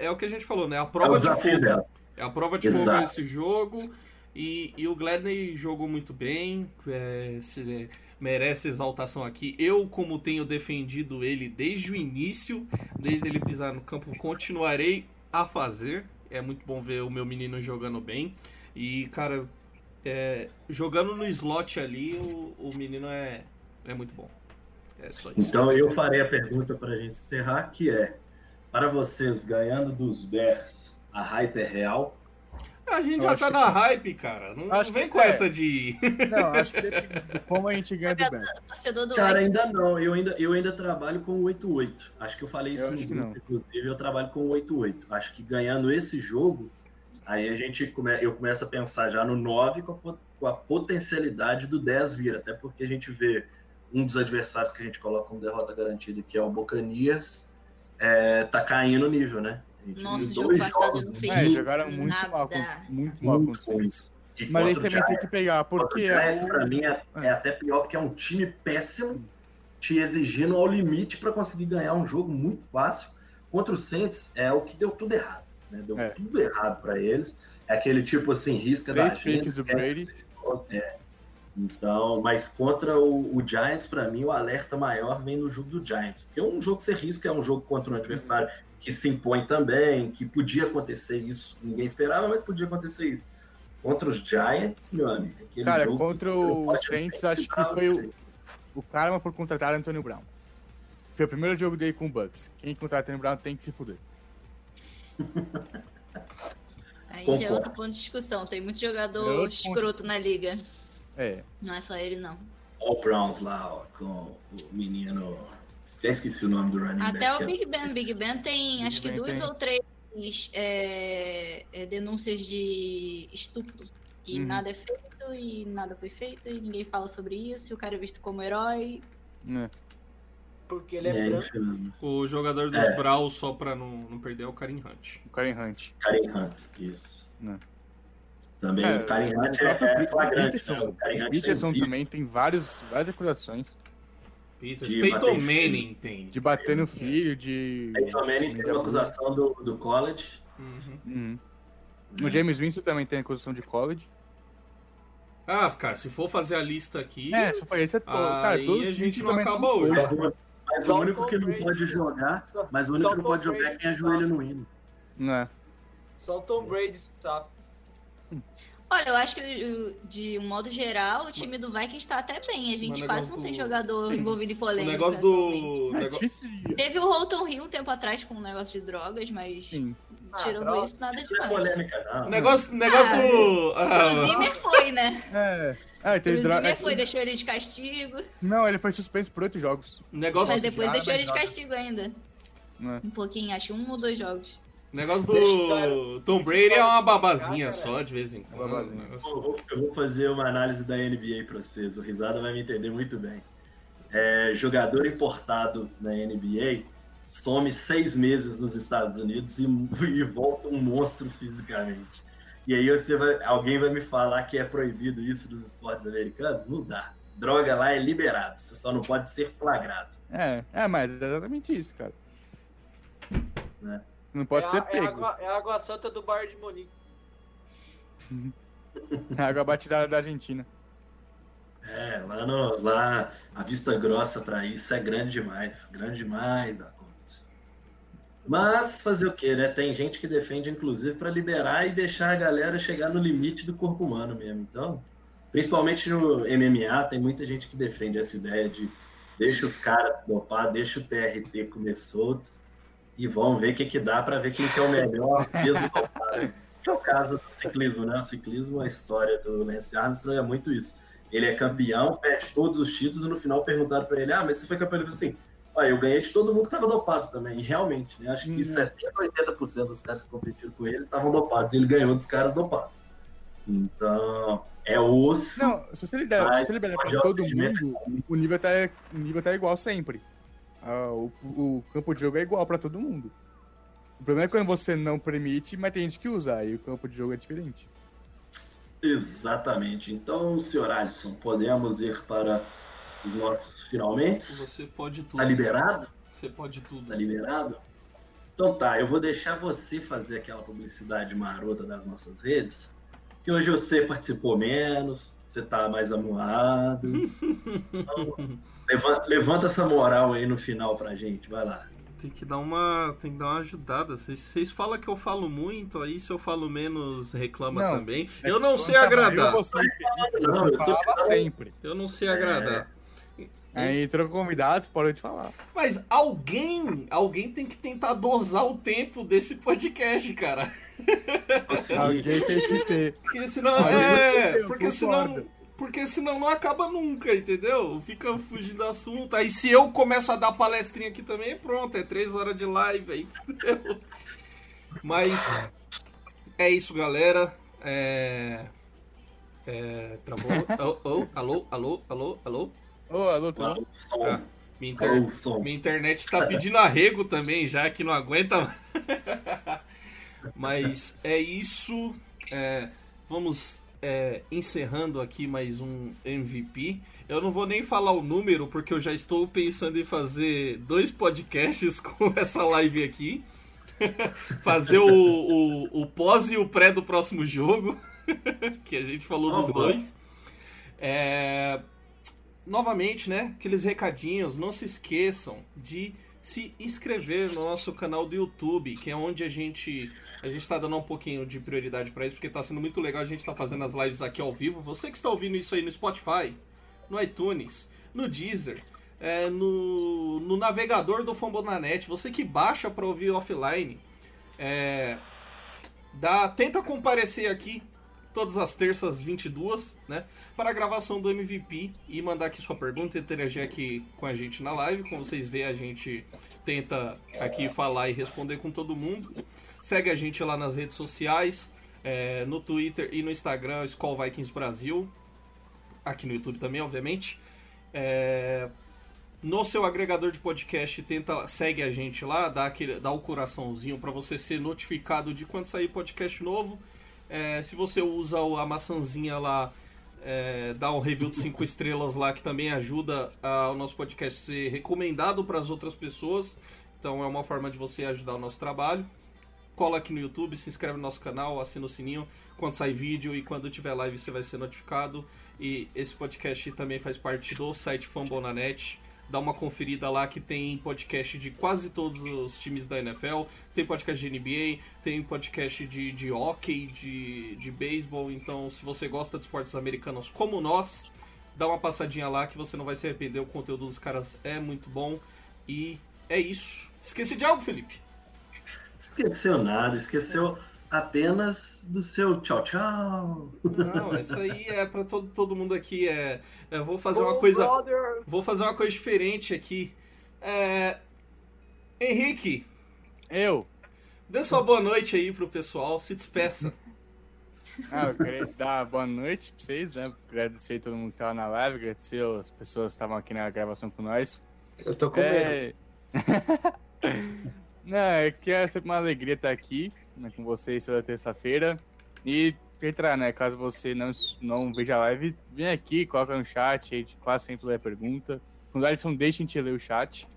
é, é o que a gente falou, né? A É prova de desafio fogo. dela. É a prova de fogo Exato. nesse jogo. E, e o Gladney jogou muito bem, é, se- merece exaltação aqui. Eu, como tenho defendido ele desde o início, desde ele pisar no campo, continuarei a fazer. É muito bom ver o meu menino jogando bem. E, cara, é, jogando no slot ali, o, o menino é, é muito bom. É só isso. Então eu farei a pergunta para a gente encerrar, que é, para vocês, ganhando dos Bears, a hype é real? A gente Eu já tá que na hype, cara. Não, Acho não vem que com é. essa de. Não, acho que de como a gente ganha do do Cara, ainda não. Eu ainda, eu ainda trabalho com o 88. Acho que eu falei isso Eu no acho que grupo, não. inclusive, eu trabalho com o 88. Acho que ganhando esse jogo, aí a gente come, eu começo a pensar já no 9 com a, com a potencialidade do 10 vir, até porque a gente vê um dos adversários que a gente coloca como derrota garantida, que é o Bocanias, é, tá caindo o nível, né? Nossa, o jogo passado jogos não fez É, jogaram muito nada. mal, com- muito mal Muito contra eles. e Mas eles também têm Giants. que pegar, porque o Giants, pra mim, é, É. é até pior, porque é um time péssimo, te exigindo ao limite para conseguir ganhar um jogo muito fácil. Contra o Saints, é o que deu tudo errado. Né? Deu É. tudo errado para eles. É aquele tipo assim, risca Três da gente. picks Brady. É. Então, mas contra o, o Giants, para mim, o alerta maior vem no jogo do Giants. Porque um jogo que você risca é um jogo contra um adversário que se impõe também, que podia acontecer isso. Ninguém esperava, mas podia acontecer isso. Contra os Giants, meu amigo. aquele Cara, jogo contra o Saints, acho que foi o, o karma por contratar Antonio Brown. Foi o primeiro jogo dele com o Bucks. Quem contratar Antonio Brown tem que se fuder. *laughs* Aí já é outro ponto de discussão. Tem muito É jogador ponto de escroto na liga. É. Não é só ele, não. All Browns lá, ó, com o menino. Até esqueci o nome do running Até back. o Big Ben. Big Ben tem Big acho que Ben duas tem. ou três é, é, denúncias de estupro. E Uhum. nada é feito, e nada foi feito, e ninguém fala sobre isso, e o cara é visto como herói. né. Porque ele é, É, branco. O jogador dos É. Browns, só pra não, não perder, é o Karim Hunt. O Karen Hunt. Karen Hunt, isso. Né. Também É, o Karen Hunt é, é flagrante. Peterson, né? O Karen o Hunt Peterson tem também tem vários, várias acusações Peters. De Peyton Manning tem. de bater no filho, de. Peyton Manning tem uma acusação do, do college. Uhum. Uhum. O James Winston também tem acusação de college. Ah, cara, se for fazer a lista aqui. É, só foi esse é todo. Cara, Aí todo a gente não acaba hoje. Mas o único que não pode jogar, Só- mas o único que não pode jogar é quem se ajoelha no hino. Né? Só o Tom Brady se sabe. Olha, eu acho que de um modo geral, o time do Vikings tá até bem. A gente quase negócio não tem do- jogador Sim. envolvido em O polêmica. negócio atualmente. do. É de. Teve o Holton Hill um tempo atrás com um negócio de drogas, mas Sim. Ah, tirando droga. isso, nada não é demais. polêmica, não. O negócio, negócio Ah, do. O ah, Zimmer foi, né? É. Ah, O teve dra... Zimmer foi, deixou ele de castigo, Não, ele foi suspenso por oito jogos. negócio, mas depois já, deixou ele de castigo ainda. Né? Um pouquinho, acho que um ou dois jogos. Negócio Deixa os do. Tom Brady é uma babazinha cara. só, de vez em quando. Negócio- Eu vou- eu vou fazer uma análise da NBA para vocês. O Risada vai me entender muito bem. É, jogador importado na NBA some seis meses nos Estados Unidos e, *laughs* e volta um monstro fisicamente. E aí você vai, alguém vai me falar que é proibido isso nos esportes americanos? Não dá. Droga lá é liberado. Você só não pode ser flagrado. É, é, mas é exatamente isso, cara. Né? Não pode é, ser a, é, a pego. água, é a água santa do bar de Monique. *laughs* A água batizada da Argentina. É, lá, no, lá a vista grossa para isso é grande demais. Grande demais da conta. Mas fazer o quê, né? Tem gente que defende, inclusive, para liberar e deixar a galera chegar no limite do corpo humano mesmo. Então, principalmente no MMA, tem muita gente que defende essa ideia de deixa os caras dopar, deixa o TRT comer solto e vão ver o que, que dá para ver quem que é o melhor peso. Que é o caso do ciclismo, né? O ciclismo, a história do Lance Armstrong é muito isso. Ele é campeão, perde todos os títulos e no final perguntaram para ele: Ah, mas você foi campeão? Ele falou assim: ah, eu ganhei de todo mundo que estava dopado também. E realmente, né? Acho que uhum. 70% a 80% dos caras que competiram com ele estavam dopados. Ele ganhou dos caras dopados. Então, é osso. Não, se você liberar, se você liberar pra todo mundo, o nível tá, o nível tá igual sempre. Ah, o, o campo de jogo é igual para todo mundo. O problema é quando você não permite, mas tem gente que usa, aí o campo de jogo é diferente. Exatamente. Então, senhor Alisson, podemos ir para os nossos finalmente? Você pode tudo. Tá liberado? Você pode tudo. Tá liberado? Então tá, eu vou deixar você fazer aquela publicidade marota das nossas redes, que hoje você participou menos, você tá mais amuado. *laughs* Então, levanta, levanta, essa moral aí no final pra gente, vai lá. Tem que dar uma, tem que dar uma ajudada. Vocês, vocês falam que eu falo muito, aí se eu falo menos, reclama não, também. É eu não sei agradar. Eu, você, você fala sempre. Eu não sei agradar. É. Aí entrou convidados, pode te falar. Mas alguém, alguém tem que tentar dosar o tempo desse podcast, cara. *laughs* alguém tem que ter. Porque senão, é, porque senão, porque senão não acaba nunca, entendeu? Fica fugindo do assunto. Aí se eu começo a dar palestrinha aqui também, pronto, é três horas de live, aí fudeu. Mas é isso, galera. É... É, travou. Oh, oh, alô, alô, alô, alô. Ô, alô, tudo bom? Ah, minha, inter... minha, internet tá pedindo arrego também, já que não aguenta. *laughs* Mas é isso. É, vamos é, encerrando aqui mais um MVP. Eu não vou nem falar o número, porque eu já estou pensando em fazer dois podcasts *laughs* com essa live aqui. *laughs* fazer o, o, o pós e o pré do próximo jogo, que a gente falou dos dois. É, novamente, né, aqueles recadinhos, não se esqueçam de se inscrever no nosso canal do YouTube, que é onde a gente a gente está dando um pouquinho de prioridade para isso, porque está sendo muito legal a gente estar tá fazendo as lives aqui ao vivo. Você que está ouvindo isso aí no Spotify, no iTunes, no Deezer, é, no, no navegador do Fambonanet, você que baixa para ouvir offline, é, dá, tenta comparecer aqui todas as terças 22, né, para a gravação do MVP e mandar aqui sua pergunta e interagir aqui com a gente na live. Como vocês veem, a gente tenta aqui falar e responder com todo mundo. Segue a gente lá nas redes sociais, é, no Twitter e no Instagram, Skull Vikings Brasil. Aqui no YouTube também, obviamente. É, no seu agregador de podcast, tenta segue a gente lá, dá, aquele, dá o coraçãozinho para você ser notificado de quando sair podcast novo. É, se você usa a maçãzinha lá, é, dá um review de 5 estrelas lá, que também ajuda o nosso podcast ser recomendado para as outras pessoas. Então é uma forma de você ajudar o nosso trabalho. Cola aqui no YouTube, se inscreve no nosso canal, assina o sininho. Quando sai vídeo e quando tiver live você vai ser notificado. E esse podcast também faz parte do site Fambonanet dá uma conferida lá que tem podcast de quase todos os times da NFL, tem podcast de NBA, tem podcast de, de hockey, de, de beisebol, então se você gosta de esportes americanos como nós, dá uma passadinha lá que você não vai se arrepender, o conteúdo dos caras é muito bom e é isso. Esqueci de algo, Felipe? Esqueceu nada, esqueceu apenas do seu tchau, tchau. Não, isso aí é para todo, todo mundo aqui. É, eu é, vou fazer uma coisa. Vou fazer uma coisa diferente aqui. É, Henrique. Eu. Dê sua boa noite aí pro pessoal, se despeça. Ah, eu queria dar boa noite pra vocês, né? Agradecer a todo mundo que tava na live, agradecer as pessoas que estavam aqui na gravação com nós. Eu tô com é... medo. *laughs* Não, é que é sempre uma alegria estar aqui né, com vocês toda terça-feira. E entrar, né? Caso você não, não veja a live, vem aqui, coloca no chat, a gente quase sempre lê a pergunta. Quando Alisson deixa a gente ler o chat.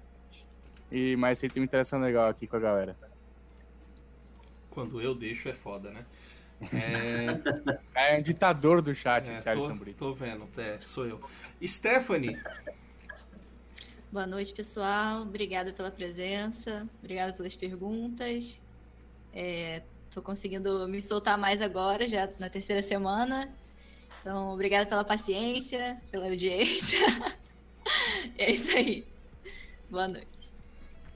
E, mas sempre tem uma interação legal aqui com a galera. Quando eu deixo é foda, né? *laughs* É, é um ditador do chat, é, esse Alisson Brito. Tô vendo, é, sou eu. Stephanie. Boa noite, pessoal. Obrigada pela presença, obrigada pelas perguntas. Estou é, conseguindo me soltar mais agora, já na terceira semana. Então, obrigada pela paciência, pela audiência. *laughs* é isso aí. Boa noite.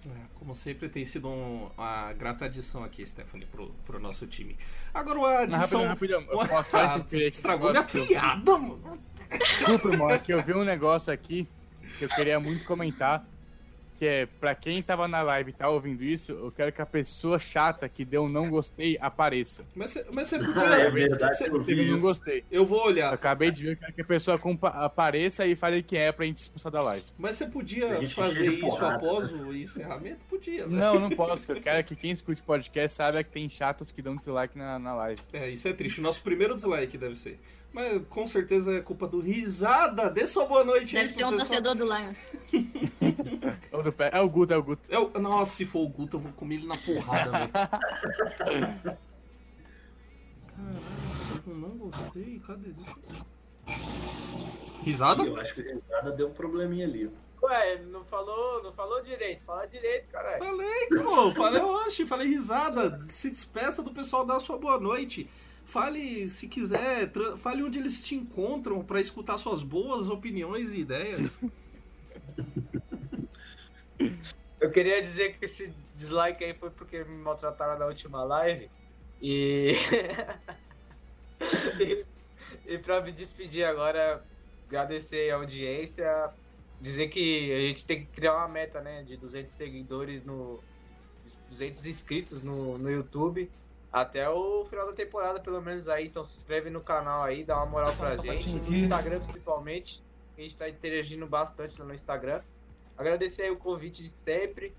É, como sempre, tem sido um, uma grata adição aqui, Stephanie, pro, pro nosso time. Agora, uma adição. Não, rapidão, rapidão. Eu posso só Estragou minha piada, mano. Desculpa, irmão, é que eu vi um negócio aqui que eu queria muito comentar que é, pra quem tava na live e tá ouvindo isso, eu quero que a pessoa chata que deu um não gostei apareça. Mas você *laughs* podia. é verdade, cê, eu vi não gostei. Eu vou olhar. Eu acabei de ver, eu quero que a pessoa apareça e fale quem é pra gente expulsar da live. Mas você podia fazer isso após o encerramento? Podia. Né? Não, não *laughs* posso. Eu quero que quem escute podcast saiba que tem chatos que dão dislike na, na live. É, isso é triste. O nosso primeiro dislike deve ser. Mas com certeza é culpa do Risada. Dê sua boa noite Deve aí, ser um pessoal. torcedor do Lions. *laughs* é o Guto, é o Guto. É o... Nossa, se for o Guto, eu vou comer ele na porrada, velho. *laughs* Caralho, não gostei. Cadê? Deixa eu... Risada? Eu acho que o Risada deu um probleminha ali. Ué, não falou, não falou direito. Fala direito, caralho. Falei, pô. Falei, oxe, falei risada. Se despeça do pessoal, dá sua boa noite. Fale, se quiser, fale onde eles te encontram para escutar suas boas opiniões e ideias. *laughs* Eu queria dizer que esse dislike aí foi porque me maltrataram na última live. E. *laughs* e, e pra me despedir agora, agradecer a audiência, dizer que a gente tem que criar uma meta, né, de 200 seguidores no 200 inscritos no, no YouTube até o final da temporada, pelo menos aí. Então se inscreve no canal aí, dá uma moral pra gente. No Instagram, principalmente. A gente tá interagindo bastante lá no Instagram. Agradecer aí o convite de sempre.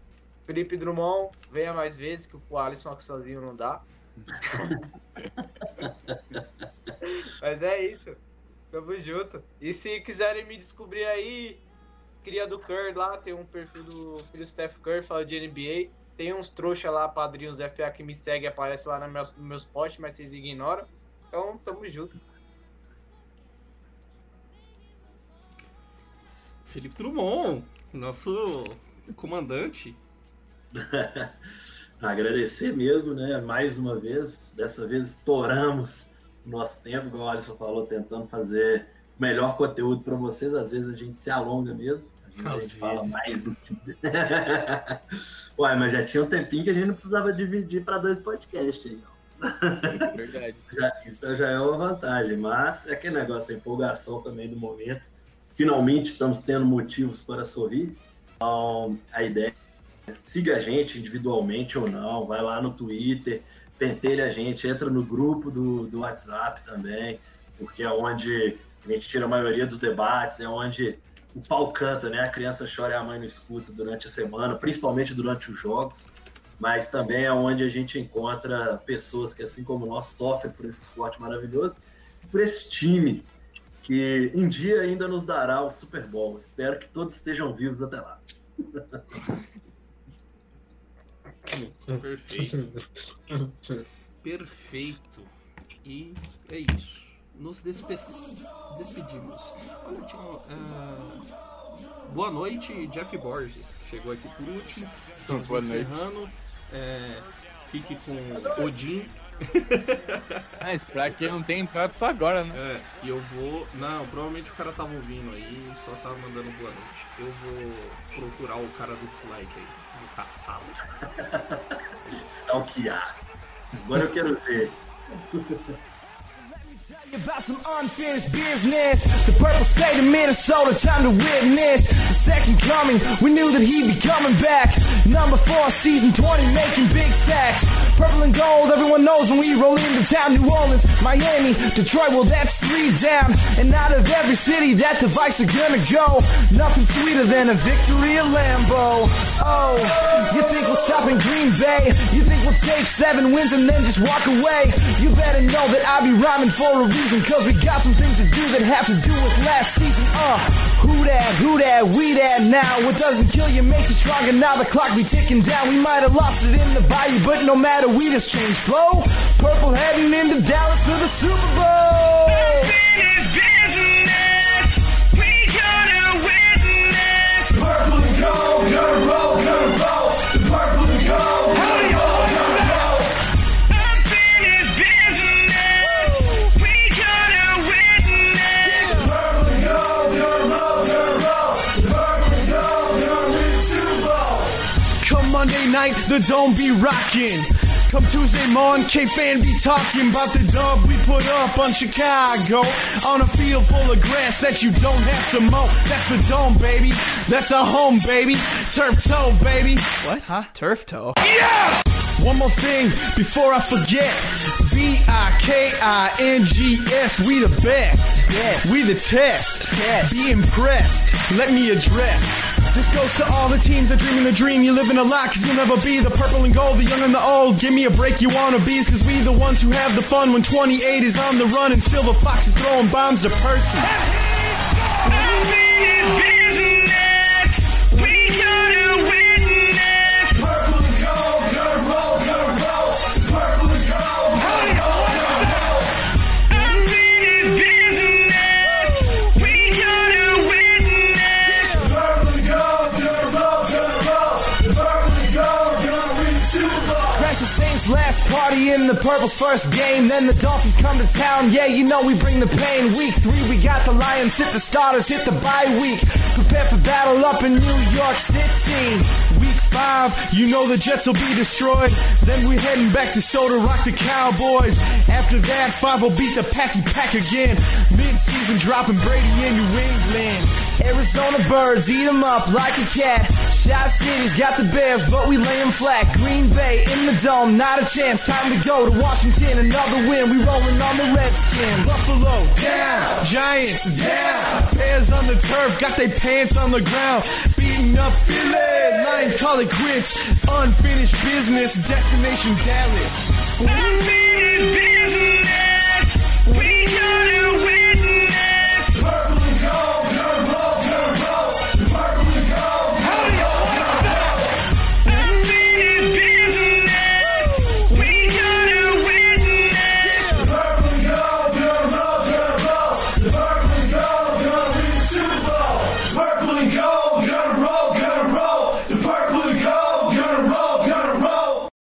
Felipe Drummond, venha mais vezes, que o Alisson aqui sozinho não dá. *laughs* Mas é isso. Tamo junto. E se quiserem me descobrir aí, cria do Curry lá, tem um perfil do filho Steph Curry, fala de NBA. Tem uns trouxa lá, padrinhos FA que me segue, aparece lá nos meus, nos meus posts, mas vocês ignoram. Então, tamo junto. Felipe Drummond, nosso comandante. *laughs* Agradecer mesmo, né? Mais uma vez. Dessa vez estouramos o nosso tempo, igual o Alisson falou, tentando fazer melhor conteúdo para vocês. Às vezes a gente se alonga mesmo. A gente fala mais do que. *laughs* Uai, mas já tinha um tempinho que a gente não precisava dividir para dois podcasts aí, Verdade. *laughs* Já, isso já é uma vantagem, mas é aquele negócio, a empolgação também do momento. Finalmente estamos tendo motivos para sorrir. Então, a ideia é siga a gente individualmente ou não, vai lá no Twitter, pentelha a gente, entra no grupo do, do WhatsApp também, porque é onde a gente tira a maioria dos debates, é onde o pau canta, né? A criança chora e a mãe não escuta durante a semana, principalmente durante os jogos, mas também é onde a gente encontra pessoas que, assim como nós, sofrem por esse esporte maravilhoso, por esse time que um dia ainda nos dará o Super Bowl. Espero que todos estejam vivos até lá. Perfeito. *laughs* Perfeito. E é isso nos despe despedimos. Olha, tinha, uh, boa noite, Jeff Borges. Chegou aqui por último. Estamos boa encerrando. É, fique com Odin. *laughs* Mas pra quem não tem entrado só agora, né? É, e eu vou. Não, provavelmente o cara tava ouvindo aí só tava mandando boa noite. Eu vou procurar o cara do dislike aí. Vou caçá-lo. *laughs* Stalkear. Agora eu quero ver. *laughs* About some unfinished business. The purple state of Minnesota, time to witness the second coming. We knew that he'd be coming back. Number four, season 20, making big stacks. Purple and gold, everyone knows when we roll into town. New Orleans, Miami, Detroit, well, that's three down. And out of every city that the Vikes are gonna go, nothing sweeter than a victory at Lambeau. Oh, you think we'll stop in Green Bay? You think we'll take seven wins and then just walk away? You better know that I'll be rhyming for a reason, cause we got some things to do that have to do with last season. Uh, who that, who that, we that now. What doesn't kill you makes you stronger. Now the clock be ticking down. We might have lost it in the bayou, but no matter, we just changed flow. Purple heading into Dallas for the Super Bowl. The dome be rocking. Come Tuesday morning, K-Fan be talking about the dub we put up on Chicago. On a field full of grass that you don't have to mow. That's the dome, baby. That's a home, baby. Turf toe, baby. What? Huh? Turf toe? Yes! One more thing before I forget. B-I-K-I-N-G-S, we the best. Yes. We the test. Test. Be impressed. Let me address. This goes to all the teams that dreaming the dream. You living a lot, cause you'll never be the purple and gold, the young and the old. Give me a break, you wanna bees, cause we the ones who have the fun when 28 is on the run and Silver Fox is throwing bombs to Percy. In the Purple's first game. Then the Dolphins come to town. Yeah, you know we bring the pain. Week three, we got the Lions hit the starters, hit the bye week. Prepare for battle up in New York City. Week five, you know the Jets will be destroyed. Then we're heading back to Soda Rock the Cowboys. After that, five will beat the Packy Pack again. Mid-season dropping Brady in New England. Arizona birds eat 'em up like a cat. Shot City's got the Bears, but we lay 'em flat. Green Bay in the dome, not a chance. Time to go to Washington, another win. We rolling on the Redskins. Buffalo down, Giants down. Bears on the turf, got their pants on the ground. Beating up Philly, Lions call it quits. Unfinished business, destination Dallas.